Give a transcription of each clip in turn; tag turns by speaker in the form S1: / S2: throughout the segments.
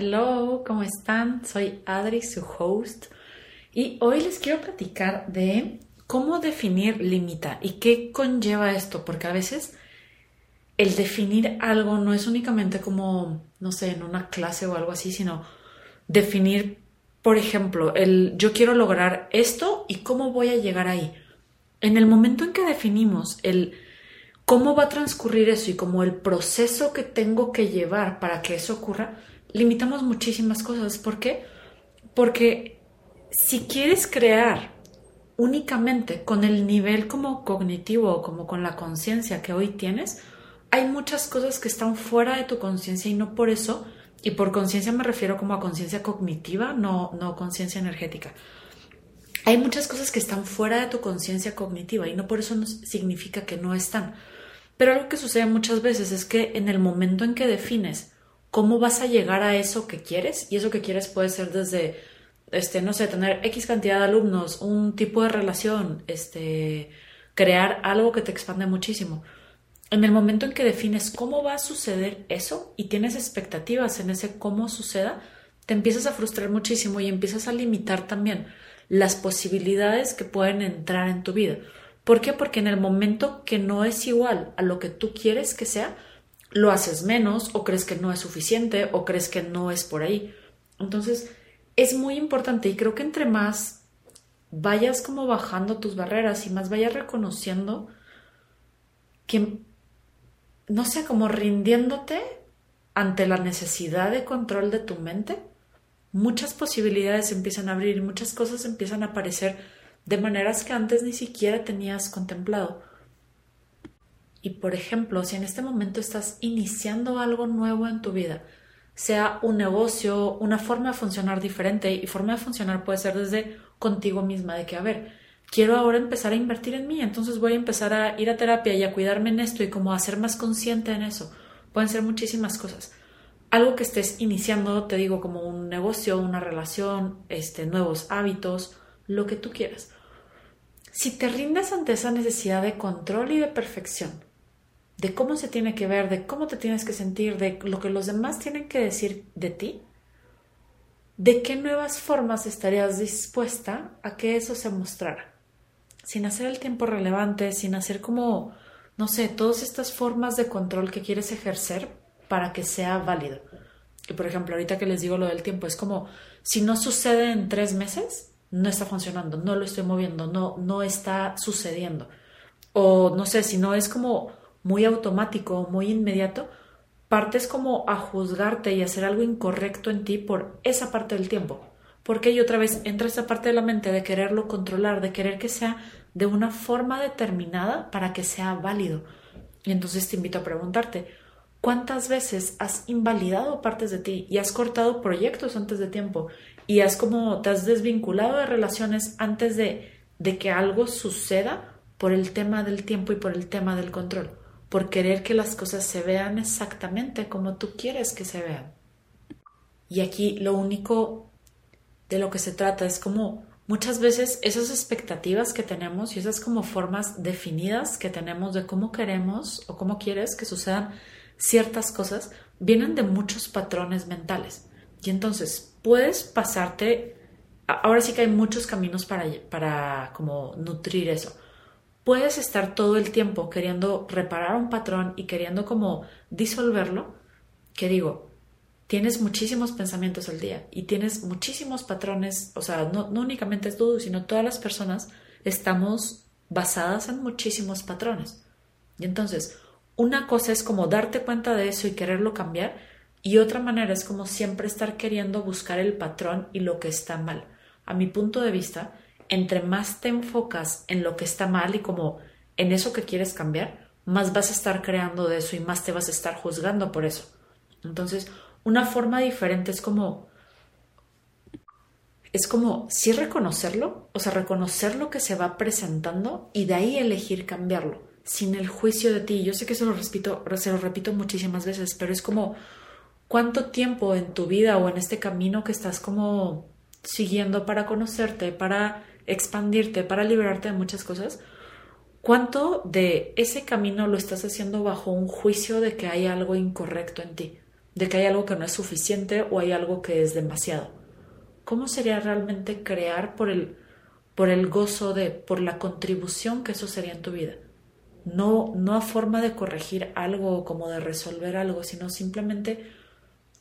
S1: Hello, ¿cómo están? Soy Adri, su host, y hoy les quiero platicar de cómo definir limita y qué conlleva esto, porque a veces el definir algo no es únicamente como, no sé, en una clase o algo así, sino definir, por ejemplo, el yo quiero lograr esto y cómo voy a llegar ahí. En el momento en que definimos el cómo va a transcurrir eso y como el proceso que tengo que llevar para que eso ocurra, limitamos muchísimas cosas. ¿Por qué? Porque si quieres crear únicamente con el nivel como cognitivo o como con la conciencia que hoy tienes, hay muchas cosas que están fuera de tu conciencia y no por eso, y por conciencia me refiero como a conciencia cognitiva, no, no conciencia energética. Hay muchas cosas que están fuera de tu conciencia cognitiva y no por eso significa que no están. Pero algo que sucede muchas veces es que en el momento en que defines cómo vas a llegar a eso que quieres, y eso que quieres puede ser desde, este, no sé, tener X cantidad de alumnos, un tipo de relación, este, crear algo que te expande muchísimo. En el momento en que defines cómo va a suceder eso y tienes expectativas en ese cómo suceda, te empiezas a frustrar muchísimo y empiezas a limitar también las posibilidades que pueden entrar en tu vida. ¿Por qué? Porque en el momento que no es igual a lo que tú quieres que sea, lo haces menos o crees que no es suficiente o crees que no es por ahí. Entonces, es muy importante y creo que entre más vayas como bajando tus barreras y más vayas reconociendo que, no sé, como rindiéndote ante la necesidad de control de tu mente, muchas posibilidades empiezan a abrir muchas cosas empiezan a aparecer de maneras que antes ni siquiera tenías contemplado. Y por ejemplo, si en este momento estás iniciando algo nuevo en tu vida, sea un negocio, una forma de funcionar diferente, y forma de funcionar puede ser desde contigo misma, de que, a ver, quiero ahora empezar a invertir en mí, entonces voy a empezar a ir a terapia y a cuidarme en esto y como a ser más consciente en eso. Pueden ser muchísimas cosas. Algo que estés iniciando, te digo, como un negocio, una relación, este, nuevos hábitos, lo que tú quieras. Si te rindes ante esa necesidad de control y de perfección, de cómo se tiene que ver, de cómo te tienes que sentir, de lo que los demás tienen que decir de ti, ¿de qué nuevas formas estarías dispuesta a que eso se mostrara? Sin hacer el tiempo relevante, sin hacer como, no sé, todas estas formas de control que quieres ejercer para que sea válido. Y por ejemplo, ahorita que les digo lo del tiempo, es como, si no sucede en tres meses, no está funcionando, no lo estoy moviendo, no, no está sucediendo. O no sé, si no es como muy automático, muy inmediato, partes como a juzgarte y hacer algo incorrecto en ti por esa parte del tiempo. Porque y otra vez entra esa parte de la mente de quererlo controlar, de querer que sea de una forma determinada para que sea válido. Y entonces te invito a preguntarte, ¿cuántas veces has invalidado partes de ti y has cortado proyectos antes de tiempo y has como te has desvinculado de relaciones antes de, de que algo suceda por el tema del tiempo y por el tema del control, por querer que las cosas se vean exactamente como tú quieres que se vean. Y aquí lo único de lo que se trata es como muchas veces esas expectativas que tenemos y esas como formas definidas que tenemos de cómo queremos o cómo quieres que sucedan ciertas cosas vienen de muchos patrones mentales. Y entonces puedes pasarte, ahora sí que hay muchos caminos para, para como nutrir eso. Puedes estar todo el tiempo queriendo reparar un patrón y queriendo como disolverlo, que digo, tienes muchísimos pensamientos al día y tienes muchísimos patrones, o sea, no, únicamente es tú, sino todas las personas estamos basadas en muchísimos patrones. Y entonces, una cosa es como darte cuenta de eso y quererlo cambiar, y otra manera es como siempre estar queriendo buscar el patrón y lo que está mal. A mi punto de vista, entre más te enfocas en lo que está mal y como en eso que quieres cambiar, más vas a estar creando de eso y más te vas a estar juzgando por eso. Entonces, una forma diferente es como es como sí reconocerlo, o sea, reconocer lo que se va presentando y de ahí elegir cambiarlo, sin el juicio de ti. Yo sé que se lo repito, se lo repito muchísimas veces, pero es como cuánto tiempo en tu vida o en este camino que estás como siguiendo para conocerte, para expandirte, para liberarte de muchas cosas, cuánto de ese camino lo estás haciendo bajo un juicio de que hay algo incorrecto en ti. de que hay algo que no es suficiente o hay algo que es demasiado. ¿Cómo sería realmente crear por el, por el gozo de, por la contribución que eso sería en tu vida? No, no a forma de corregir algo o como de resolver algo, sino simplemente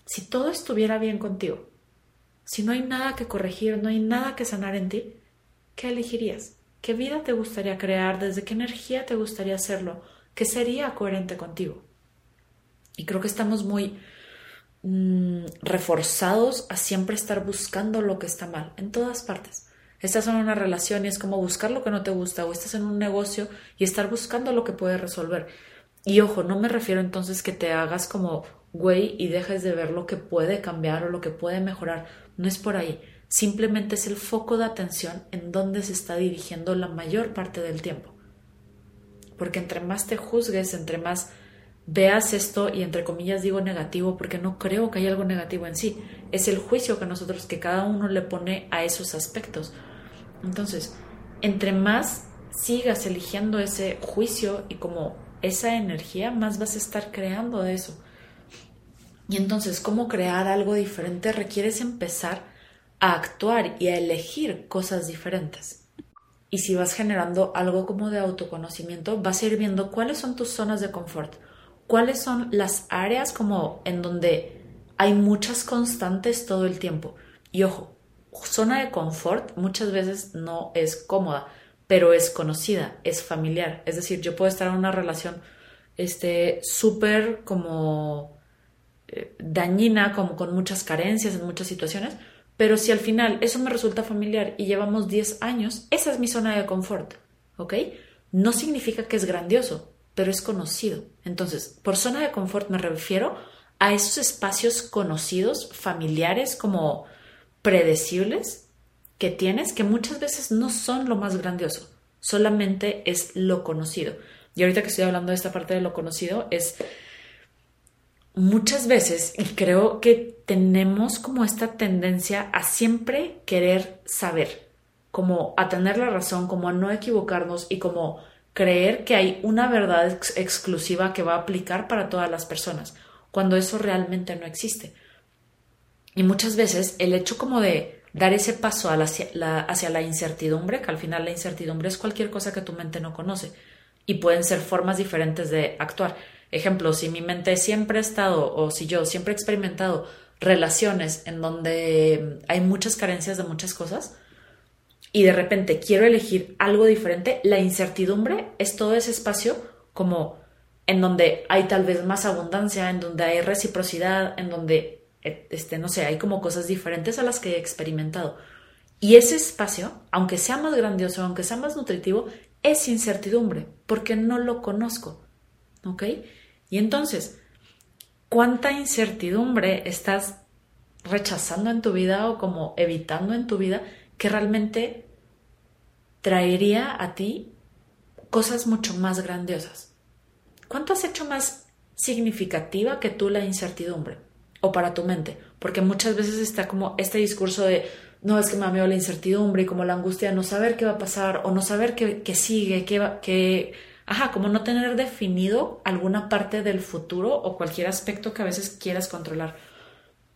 S1: si todo estuviera bien contigo, si no hay nada que corregir, no hay nada que sanar en ti, ¿qué elegirías? ¿Qué vida te gustaría crear? ¿Desde qué energía te gustaría hacerlo? ¿Qué sería coherente contigo? Y creo que estamos muy mm, reforzados a siempre estar buscando lo que está mal, en todas partes. Estás en una relación y es como buscar lo que no te gusta, o estás en un negocio y estar buscando lo que puede resolver. Y ojo, no me refiero entonces que te hagas como güey y dejes de ver lo que puede cambiar o lo que puede mejorar. No es por ahí. Simplemente es el foco de atención en donde se está dirigiendo la mayor parte del tiempo. Porque entre más te juzgues, entre más veas esto, y entre comillas digo negativo, porque no creo que haya algo negativo en sí, es el juicio que nosotros, que cada uno le pone a esos aspectos. Entonces, entre más sigas eligiendo ese juicio y como esa energía, más vas a estar creando de eso. Y entonces, ¿cómo crear algo diferente? Requieres empezar a actuar y a elegir cosas diferentes. Y si vas generando algo como de autoconocimiento, vas a ir viendo cuáles son tus zonas de confort, cuáles son las áreas como en donde hay muchas constantes todo el tiempo. Y ojo, zona de confort muchas veces no es cómoda, pero es conocida, es familiar. Es decir, yo puedo estar en una relación este súper como eh, dañina, como con muchas carencias en muchas situaciones, pero si al final eso me resulta familiar y llevamos 10 años, esa es mi zona de confort, ¿ok? No significa que es grandioso, pero es conocido. Entonces, por zona de confort me refiero a esos espacios conocidos, familiares, como predecibles que tienes, que muchas veces no son lo más grandioso, solamente es lo conocido. Y ahorita que estoy hablando de esta parte de lo conocido, es muchas veces, y creo que tenemos como esta tendencia a siempre querer saber, como a tener la razón, como a no equivocarnos y como creer que hay una verdad exclusiva que va a aplicar para todas las personas, cuando eso realmente no existe. Y muchas veces el hecho como de dar ese paso hacia la, hacia la incertidumbre, que al final la incertidumbre es cualquier cosa que tu mente no conoce y pueden ser formas diferentes de actuar. Ejemplo, si mi mente siempre ha estado o si yo siempre he experimentado relaciones en donde hay muchas carencias de muchas cosas y de repente quiero elegir algo diferente, la incertidumbre es todo ese espacio como en donde hay tal vez más abundancia, en donde hay reciprocidad, en donde, eh, este, no sé, hay como cosas diferentes a las que he experimentado. Y ese espacio, aunque sea más grandioso, aunque sea más nutritivo, es incertidumbre, porque no lo conozco. ¿Ok? Y entonces, ¿cuánta incertidumbre estás rechazando en tu vida o como evitando en tu vida que realmente traería a ti cosas mucho más grandiosas? ¿Cuánto has hecho más significativa que tú la incertidumbre? O para tu mente, porque muchas veces está como este discurso de no es que me amigo la incertidumbre y como la angustia de no saber qué va a pasar o no saber qué, sigue, qué, va, qué, ajá, como no tener definido alguna parte del futuro o cualquier aspecto que a veces quieras controlar.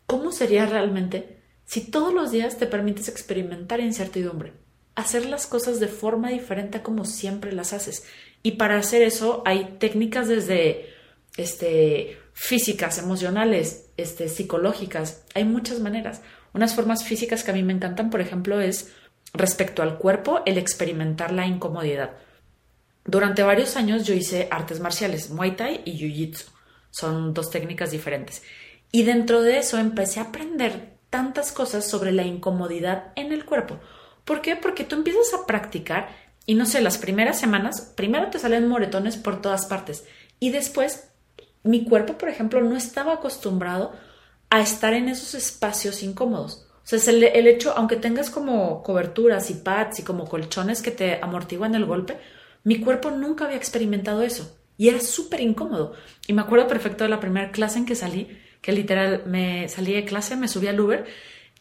S1: ¿Cómo sería realmente si todos los días te permites experimentar incertidumbre? Hacer las cosas de forma diferente como siempre las haces. Y para hacer eso hay técnicas desde este, físicas, emocionales, este, psicológicas. Hay muchas maneras. Unas formas físicas que a mí me encantan, por ejemplo, es respecto al cuerpo, el experimentar la incomodidad. Durante varios años yo hice artes marciales, Muay Thai y Jiu Jitsu. Son dos técnicas diferentes. Y dentro de eso empecé a aprender tantas cosas sobre la incomodidad en el cuerpo. ¿Por qué? Porque tú empiezas a practicar y no sé, las primeras semanas, primero te salen moretones por todas partes y después mi cuerpo, por ejemplo, no estaba acostumbrado a estar en esos espacios incómodos. O sea, es el, el hecho, aunque tengas como coberturas y pads y como colchones que te amortiguan el golpe, mi cuerpo nunca había experimentado eso y era súper incómodo. Y me acuerdo perfecto de la primera clase en que salí, que literal me salí de clase, me subí al Uber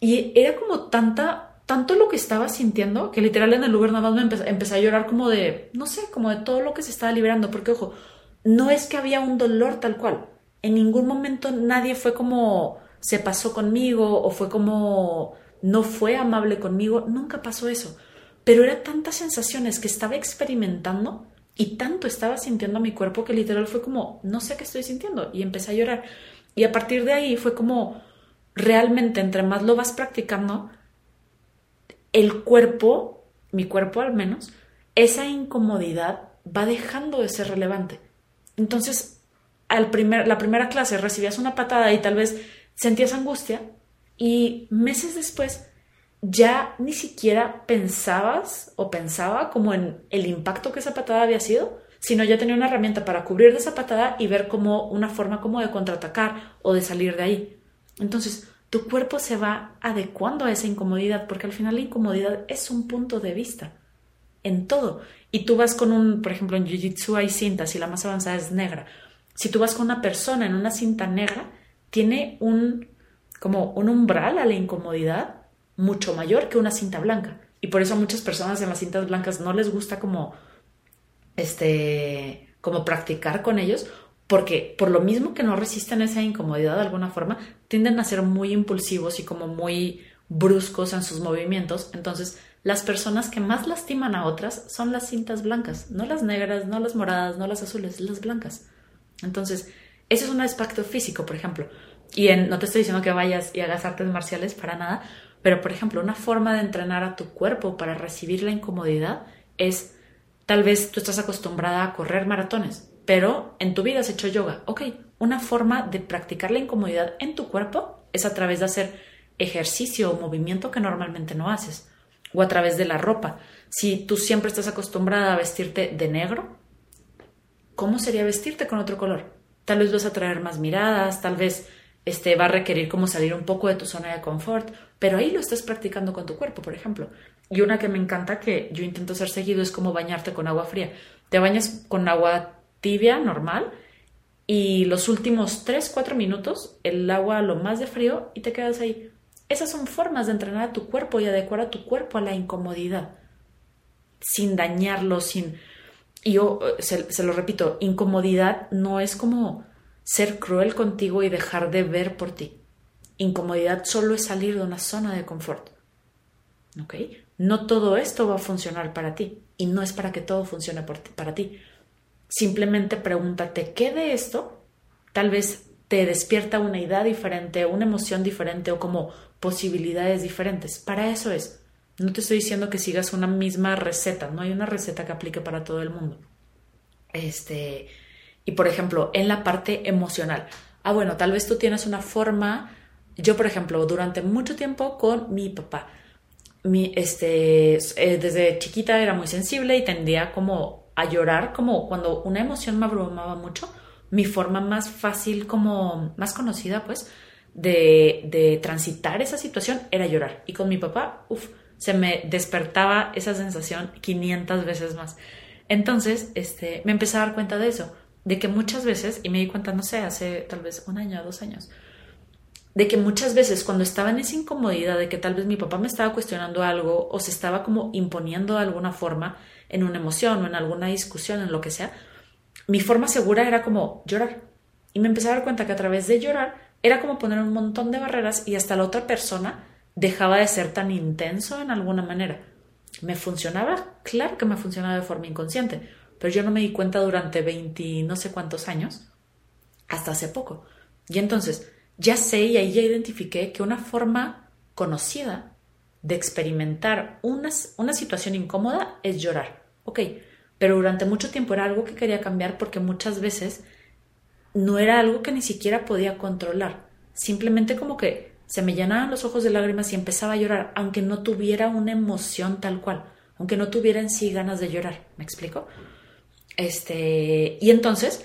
S1: y era como tanta, tanto lo que estaba sintiendo que literal en el Uber nada más me empecé, a llorar como de, no sé, como de todo lo que se estaba liberando, porque ojo, no es que había un dolor tal cual, en ningún momento nadie fue como se pasó conmigo o fue como no fue amable conmigo, nunca pasó eso. Pero era tantas sensaciones que estaba experimentando y tanto estaba sintiendo mi cuerpo que literal fue como, no sé qué estoy sintiendo y empecé a llorar. Y a partir de ahí fue como, realmente entre más lo vas practicando, el cuerpo, mi cuerpo al menos, esa incomodidad va dejando de ser relevante. Entonces, al primer, la primera clase recibías una patada y tal vez sentías angustia y meses después ya ni siquiera pensabas o pensaba como en el impacto que esa patada había sido, sino ya tenía una herramienta para cubrir de esa patada y ver como una forma como de contraatacar o de salir de ahí. Entonces, tu cuerpo se va adecuando a esa incomodidad, porque al final la incomodidad es un punto de vista en todo. Y tú vas con un, por ejemplo, en Jiu-Jitsu hay cintas y la más avanzada es negra. Si tú vas con una persona en una cinta negra, tiene un como un umbral a la incomodidad mucho mayor que una cinta blanca. Y por eso a muchas personas en las cintas blancas no les gusta como este como practicar con ellos porque por lo mismo que no resisten esa incomodidad de alguna forma, tienden a ser muy impulsivos y como muy bruscos en sus movimientos. Entonces, las personas que más lastiman a otras son las cintas blancas, no las negras, no las moradas, no las azules, las blancas. Entonces, ese es un aspecto físico, por ejemplo. Y no te estoy diciendo que vayas y hagas artes marciales para nada, pero por ejemplo, una forma de entrenar a tu cuerpo para recibir la incomodidad es, tal vez tú estás acostumbrada a correr maratones, pero en tu vida has hecho yoga. Ok, una forma de practicar la incomodidad en tu cuerpo es a través de hacer ejercicio o movimiento que normalmente no haces o a través de la ropa. Si tú siempre estás acostumbrada a vestirte de negro, ¿cómo sería vestirte con otro color? Tal vez vas a traer más miradas, tal vez este, va a requerir como salir un poco de tu zona de confort, pero ahí lo estás practicando con tu cuerpo, por ejemplo. Y una que me encanta que yo intento hacer seguido es como bañarte con agua fría. Te bañas con agua tibia, normal, y los últimos 3, 4 minutos el agua lo más de frío y te quedas ahí. Esas son formas de entrenar a tu cuerpo y adecuar a tu cuerpo a la incomodidad, sin dañarlo, sin... Y yo eh, se, lo repito, incomodidad no es como ser cruel contigo y dejar de ver por ti. Incomodidad solo es salir de una zona de confort. ¿Ok? No todo esto va a funcionar para ti y no es para que todo funcione para ti. Simplemente pregúntate qué de esto tal vez te despierta una idea diferente, una emoción diferente o como posibilidades diferentes. Para eso es. No te estoy diciendo que sigas una misma receta, no hay una receta que aplique para todo el mundo. Este, y por ejemplo, en la parte emocional. Ah, bueno, tal vez tú tienes una forma. Yo, por ejemplo, durante mucho tiempo con mi papá, mi, este, eh, desde chiquita era muy sensible y tendía como a llorar, como cuando una emoción me abrumaba mucho mi forma más fácil, como más conocida, pues, de, de transitar esa situación era llorar. Y con mi papá, uff, se me despertaba esa sensación 500 veces más. Entonces, este, me empecé a dar cuenta de eso, de que muchas veces, y me di cuenta, no sé, hace tal vez un año o dos años, de que muchas veces cuando estaba en esa incomodidad de que tal vez mi papá me estaba cuestionando algo o se estaba como imponiendo de alguna forma en una emoción o en alguna discusión, en lo que sea, mi forma segura era como llorar. Y me empecé a dar cuenta que a través de llorar era como poner un montón de barreras y hasta la otra persona dejaba de ser tan intenso en alguna manera. ¿Me funcionaba? Claro que me funcionaba de forma inconsciente, pero yo no me di cuenta durante 20 no sé cuántos años, hasta hace poco. Y entonces ya sé y ahí ya identifiqué que una forma conocida de experimentar una, una situación incómoda es llorar. Ok, pero durante mucho tiempo era algo que quería cambiar porque muchas veces no era algo que ni siquiera podía controlar. Simplemente como que se me llenaban los ojos de lágrimas y empezaba a llorar, aunque no tuviera una emoción tal cual, aunque no tuviera en sí ganas de llorar. ¿Me explico? Este, y entonces,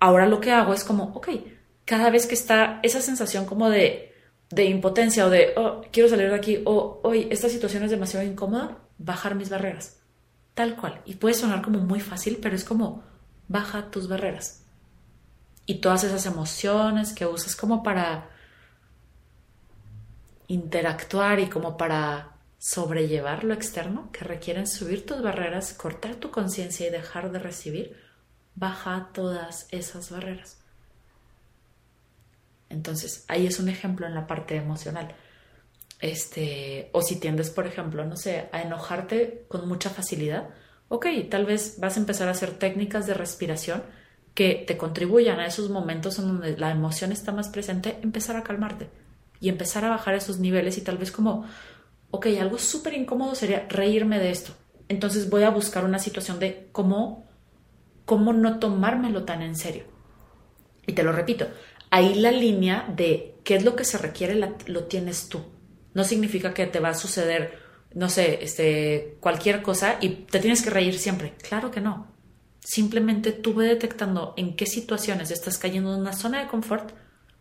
S1: ahora lo que hago es como, ok, cada vez que está esa sensación como de, de impotencia o de, oh, quiero salir de aquí, o, hoy esta situación es demasiado incómoda, bajar mis barreras tal cual. Y puede sonar como muy fácil, pero es como baja tus barreras. Y todas esas emociones que usas como para interactuar y como para sobrellevar lo externo, que requieren subir tus barreras, cortar tu conciencia y dejar de recibir, baja todas esas barreras. Entonces, ahí es un ejemplo en la parte emocional. Este, o si tiendes, por ejemplo, no sé, a enojarte con mucha facilidad, ok, tal vez vas a empezar a hacer técnicas de respiración que te contribuyan a esos momentos en donde la emoción está más presente, empezar a calmarte y empezar a bajar esos niveles y tal vez como, ok, algo súper incómodo sería reírme de esto. Entonces voy a buscar una situación de cómo, cómo no tomármelo tan en serio. Y te lo repito, ahí la línea de qué es lo que se requiere lo tienes tú. No significa que te va a suceder, no sé, este, cualquier cosa y te tienes que reír siempre. Claro que no. Simplemente tú ve detectando en qué situaciones estás cayendo en una zona de confort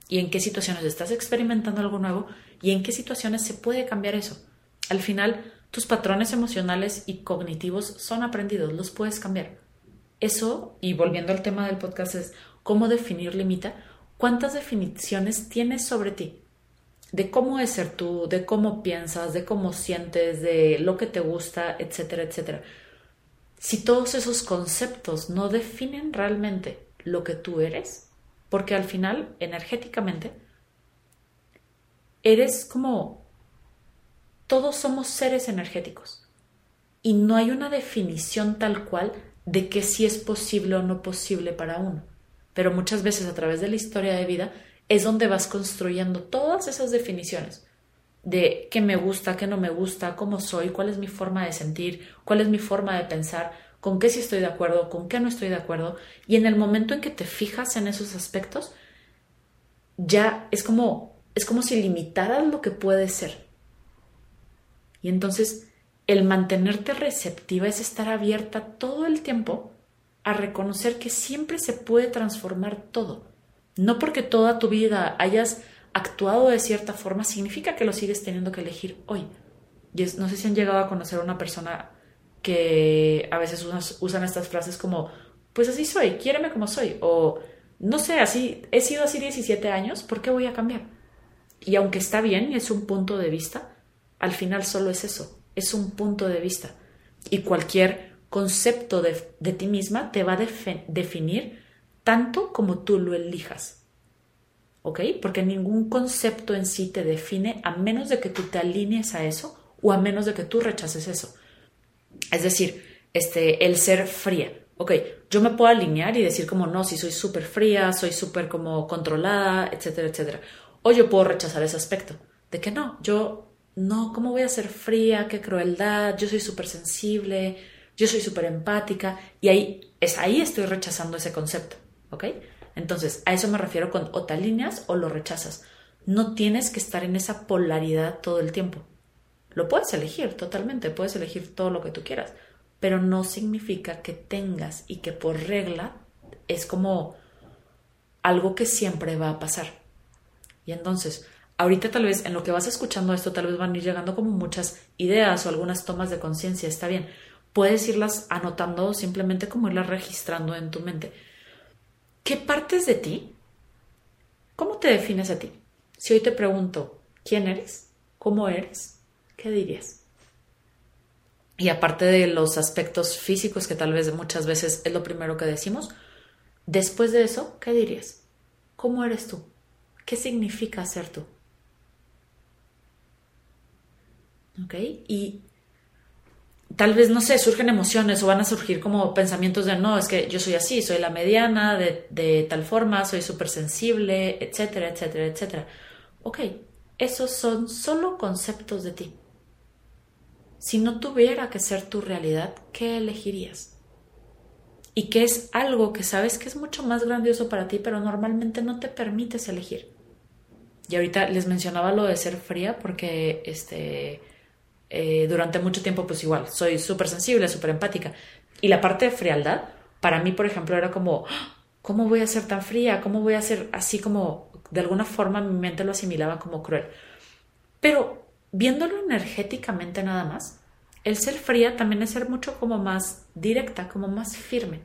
S1: y en qué situaciones estás experimentando algo nuevo y en qué situaciones se puede cambiar eso. Al final, tus patrones emocionales y cognitivos son aprendidos, los puedes cambiar. Eso, y volviendo al tema del podcast, es cómo definir limita, cuántas definiciones tienes sobre ti, de cómo es ser tú, de cómo piensas, de cómo sientes, de lo que te gusta, etcétera, etcétera. Si todos esos conceptos no definen realmente lo que tú eres, porque al final, energéticamente, eres como... Todos somos seres energéticos y no hay una definición tal cual de que si es posible o no posible para uno. Pero muchas veces a través de la historia de vida es donde vas construyendo todas esas definiciones de qué me gusta, qué no me gusta, cómo soy, cuál es mi forma de sentir, cuál es mi forma de pensar, con qué sí estoy de acuerdo, con qué no estoy de acuerdo. Y en el momento en que te fijas en esos aspectos, ya es como, es como si limitaras lo que puede ser. Y entonces el mantenerte receptiva es estar abierta todo el tiempo a reconocer que siempre se puede transformar todo. No porque toda tu vida hayas actuado de cierta forma significa que lo sigues teniendo que elegir hoy. Y no sé si han llegado a conocer a una persona que a veces usan, estas frases como, pues así soy, quiéreme como soy, o no sé, así, he sido así 17 años, ¿por qué voy a cambiar? Y aunque está bien es un punto de vista, al final solo es eso, es un punto de vista. Y cualquier concepto de, ti misma te va a definir tanto como tú lo elijas. ¿Ok? Porque ningún concepto en sí te define a menos de que tú te alinees a eso o a menos de que tú rechaces eso. Es decir, este, el ser fría. Ok, yo me puedo alinear y decir como no, si soy súper fría, soy súper como controlada, etcétera, etcétera. O yo puedo rechazar ese aspecto de que no, yo no, ¿cómo voy a ser fría? Qué crueldad, yo soy súper sensible, yo soy súper empática y ahí, es, ahí estoy rechazando ese concepto, ¿ok? Entonces, a eso me refiero con o te alineas o lo rechazas. No tienes que estar en esa polaridad todo el tiempo. Lo puedes elegir totalmente, puedes elegir todo lo que tú quieras, pero no significa que tengas y que por regla es como algo que siempre va a pasar. Y entonces, ahorita tal vez en lo que vas escuchando esto, tal vez van a ir llegando como muchas ideas o algunas tomas de conciencia, está bien. Puedes irlas anotando simplemente como irlas registrando en tu mente. ¿Qué partes de ti? ¿Cómo te defines a ti? Si hoy te pregunto, ¿quién eres? ¿Cómo eres? ¿qué dirías? Y aparte de los aspectos físicos, que tal vez muchas veces es lo primero que decimos, después de eso, ¿qué dirías? ¿Cómo eres tú? ¿Qué significa ser tú? ¿Ok? Y tal vez, no sé, surgen emociones o van a surgir como pensamientos de, no, es que yo soy así, soy la mediana, de, tal forma, soy súper sensible, etcétera, etcétera, etcétera. Ok, esos son solo conceptos de ti. Si no tuviera que ser tu realidad, ¿qué elegirías? Y qué es algo que sabes que es mucho más grandioso para ti, pero normalmente no te permites elegir. Y ahorita les mencionaba lo de ser fría porque este, eh, durante mucho tiempo pues igual, soy súper sensible, súper empática. Y la parte de frialdad, para mí, por ejemplo, era como, ¡Ah! ¿cómo voy a ser tan fría? ¿Cómo voy a ser así como, de alguna forma mi mente lo asimilaba como cruel? Pero viéndolo energéticamente nada más, el ser fría también es ser mucho como más directa, como más firme.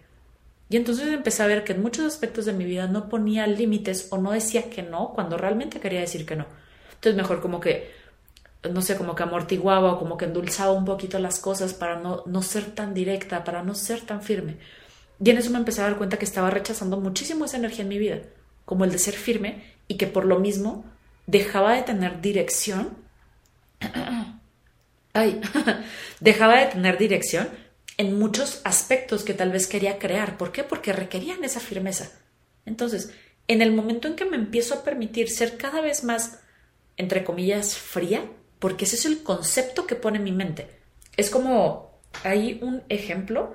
S1: Y entonces empecé a ver que en muchos aspectos de mi vida no ponía límites o no decía que no cuando realmente quería decir que no. Entonces mejor como que, no sé, como que amortiguaba o como que endulzaba un poquito las cosas para no, no ser tan directa, para no ser tan firme. Y en eso me empecé a dar cuenta que estaba rechazando muchísimo esa energía en mi vida como el de ser firme y que por lo mismo dejaba de tener dirección. Ay, dejaba de tener dirección en muchos aspectos que tal vez quería crear. ¿Por qué? Porque requerían esa firmeza. Entonces, en el momento en que me empiezo a permitir ser cada vez más, entre comillas, fría, porque ese es el concepto que pone mi mente. Es como, hay un ejemplo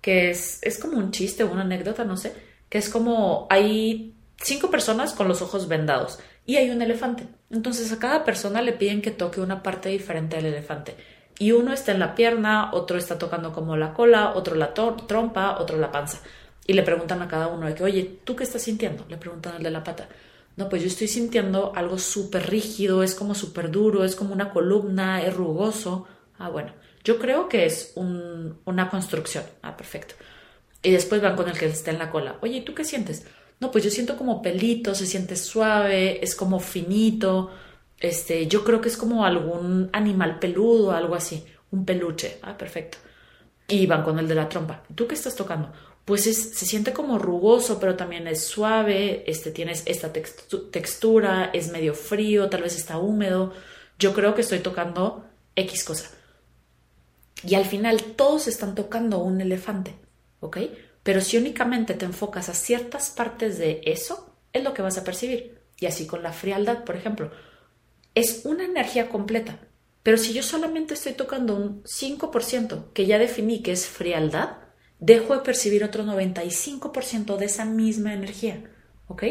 S1: que es, es como un chiste o una anécdota, no sé, que es como hay cinco personas con los ojos vendados y hay un elefante. Entonces a cada persona le piden que toque una parte diferente del elefante. Y uno está en la pierna, otro está tocando como la cola, otro la trompa, otro la panza. Y le preguntan a cada uno de que, oye, ¿tú qué estás sintiendo? Le preguntan al de la pata. No, pues yo estoy sintiendo algo súper rígido, es como súper duro, es como una columna, es rugoso. Ah, bueno, yo creo que es una construcción. Ah, perfecto. Y después van con el que está en la cola. Oye, ¿y tú qué sientes? No, pues yo siento como pelito, se siente suave, es como finito. Este, yo creo que es como algún animal peludo, algo así, un peluche. Ah, perfecto. Y van con el de la trompa. ¿Tú qué estás tocando? Pues se siente como rugoso, pero también es suave, este, tienes esta textura, es medio frío, tal vez está húmedo. Yo creo que estoy tocando X cosa. Y al final todos están tocando un elefante, ¿ok? Pero si únicamente te enfocas a ciertas partes de eso, es lo que vas a percibir. Y así con la frialdad, por ejemplo. Es una energía completa. Pero si yo solamente estoy tocando un 5% que ya definí que es frialdad, dejo de percibir otro 95% de esa misma energía. ¿Ok?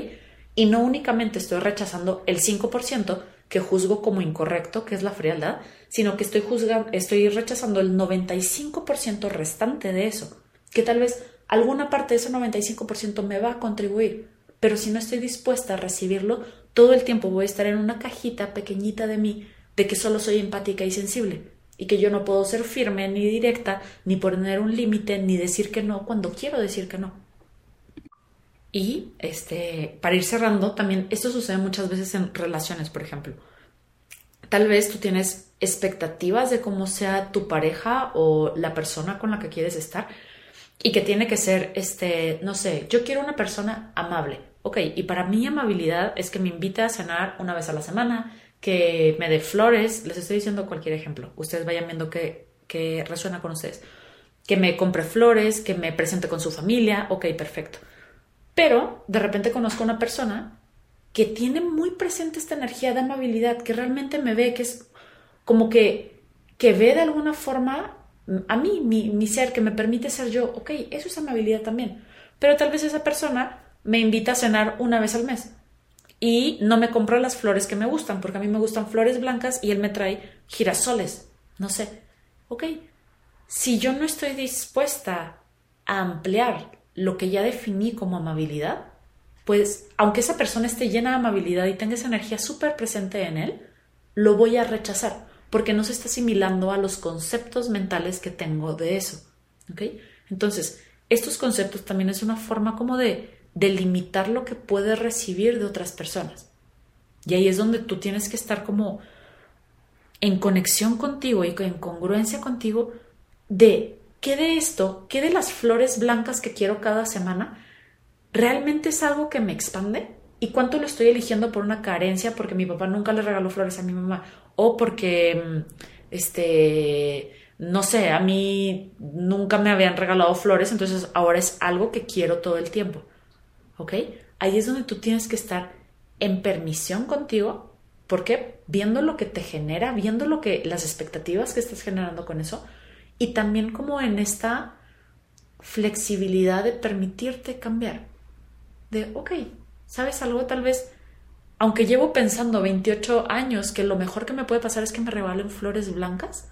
S1: Y no únicamente estoy rechazando el 5%, que juzgo como incorrecto, que es la frialdad, sino que estoy, juzgando, estoy rechazando el 95% restante de eso, que tal vez alguna parte de ese 95% me va a contribuir, pero si no estoy dispuesta a recibirlo, todo el tiempo voy a estar en una cajita pequeñita de mí de que solo soy empática y sensible y que yo no puedo ser firme ni directa, ni poner un límite, ni decir que no cuando quiero decir que no. Y este, para ir cerrando, también esto sucede muchas veces en relaciones, por ejemplo. Tal vez tú tienes expectativas de cómo sea tu pareja o la persona con la que quieres estar y que tiene que ser, este, no sé, yo quiero una persona amable. Ok, y para mí amabilidad es que me invite a cenar una vez a la semana, que me dé flores, les estoy diciendo cualquier ejemplo, ustedes vayan viendo que, que resuena con ustedes, que me compre flores, que me presente con su familia, ok, perfecto. Pero de repente conozco a una persona que tiene muy presente esta energía de amabilidad, que realmente me ve, que es como que, que ve de alguna forma a mí, mi, mi ser, que me permite ser yo. Ok, eso es amabilidad también. Pero tal vez esa persona me invita a cenar una vez al mes y no me compra las flores que me gustan, porque a mí me gustan flores blancas y él me trae girasoles. No sé. Ok, si yo no estoy dispuesta a ampliar lo que ya definí como amabilidad, pues aunque esa persona esté llena de amabilidad y tenga esa energía súper presente en él, lo voy a rechazar porque no se está asimilando a los conceptos mentales que tengo de eso. ¿Ok? Entonces, estos conceptos también es una forma como de, delimitar lo que puedes recibir de otras personas. Y ahí es donde tú tienes que estar como en conexión contigo y en congruencia contigo de ¿qué de esto, qué de las flores blancas que quiero cada semana, realmente es algo que me expande? ¿Y cuánto lo estoy eligiendo por una carencia porque mi papá nunca le regaló flores a mi mamá? O porque, mm, este, no sé, a mí nunca me habían regalado flores, entonces ahora es algo que quiero todo el tiempo. ¿Ok? Ahí es donde tú tienes que estar en permisión contigo, porque viendo lo que te genera, viendo lo que las expectativas que estás generando con eso, y también como en esta flexibilidad de permitirte cambiar. De, ok, ¿sabes algo? Tal vez, aunque llevo pensando 28 años que lo mejor que me puede pasar es que me regalen flores blancas,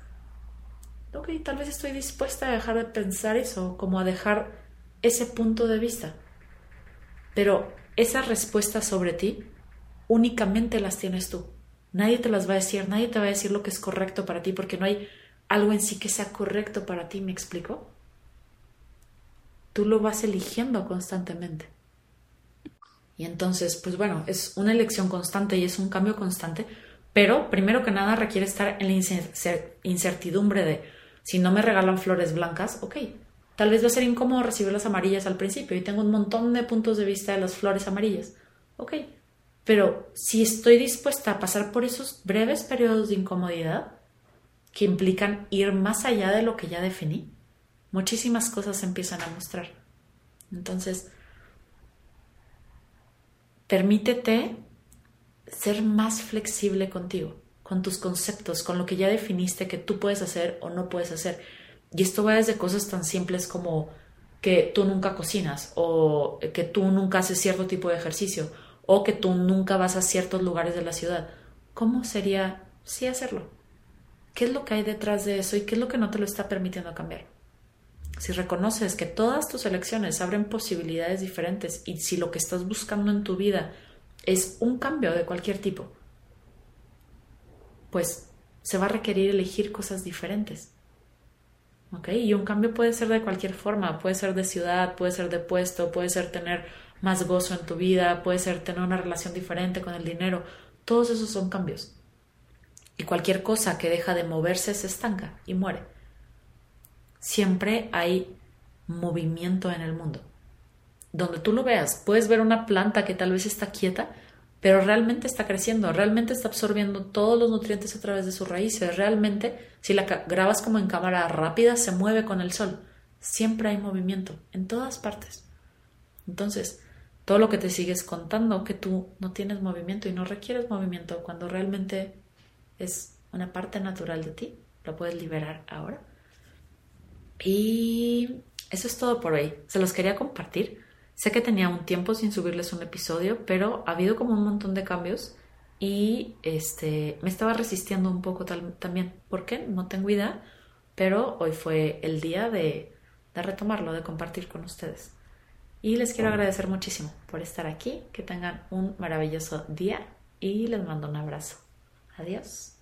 S1: ok, tal vez estoy dispuesta a dejar de pensar eso, como a dejar ese punto de vista. Pero esas respuestas sobre ti únicamente las tienes tú. Nadie te las va a decir, nadie te va a decir lo que es correcto para ti porque no hay algo en sí que sea correcto para ti, ¿me explico? Tú lo vas eligiendo constantemente. Y entonces, pues bueno, es una elección constante y es un cambio constante, pero primero que nada requiere estar en la incertidumbre de si no me regalan flores blancas, ok, tal vez va a ser incómodo recibir las amarillas al principio y tengo un montón de puntos de vista de las flores amarillas. Ok, pero si estoy dispuesta a pasar por esos breves periodos de incomodidad que implican ir más allá de lo que ya definí, muchísimas cosas empiezan a mostrar. Entonces, permítete ser más flexible contigo, con tus conceptos, con lo que ya definiste que tú puedes hacer o no puedes hacer. Y esto va desde cosas tan simples como que tú nunca cocinas o que tú nunca haces cierto tipo de ejercicio o que tú nunca vas a ciertos lugares de la ciudad. ¿Cómo sería sí hacerlo? ¿Qué es lo que hay detrás de eso y qué es lo que no te lo está permitiendo cambiar? Si reconoces que todas tus elecciones abren posibilidades diferentes y si lo que estás buscando en tu vida es un cambio de cualquier tipo, pues se va a requerir elegir cosas diferentes. ¿Ok? Y un cambio puede ser de cualquier forma, puede ser de ciudad, puede ser de puesto, puede ser tener más gozo en tu vida, puede ser tener una relación diferente con el dinero. Todos esos son cambios. Y cualquier cosa que deja de moverse se estanca y muere. Siempre hay movimiento en el mundo. Donde tú lo veas, puedes ver una planta que tal vez está quieta, pero realmente está creciendo, realmente está absorbiendo todos los nutrientes a través de sus raíces, realmente si la grabas como en cámara rápida se mueve con el sol. Siempre hay movimiento, en todas partes. Entonces, todo lo que te sigues contando que tú no tienes movimiento y no requieres movimiento cuando realmente es una parte natural de ti, lo puedes liberar ahora. Y eso es todo por hoy. Se los quería compartir. Sé que tenía un tiempo sin subirles un episodio, pero ha habido como un montón de cambios y este me estaba resistiendo un poco también. ¿Por qué? No tengo idea, pero hoy fue el día de, de retomarlo, de compartir con ustedes. Y les quiero agradecer muchísimo por estar aquí, que tengan un maravilloso día y les mando un abrazo. Adiós.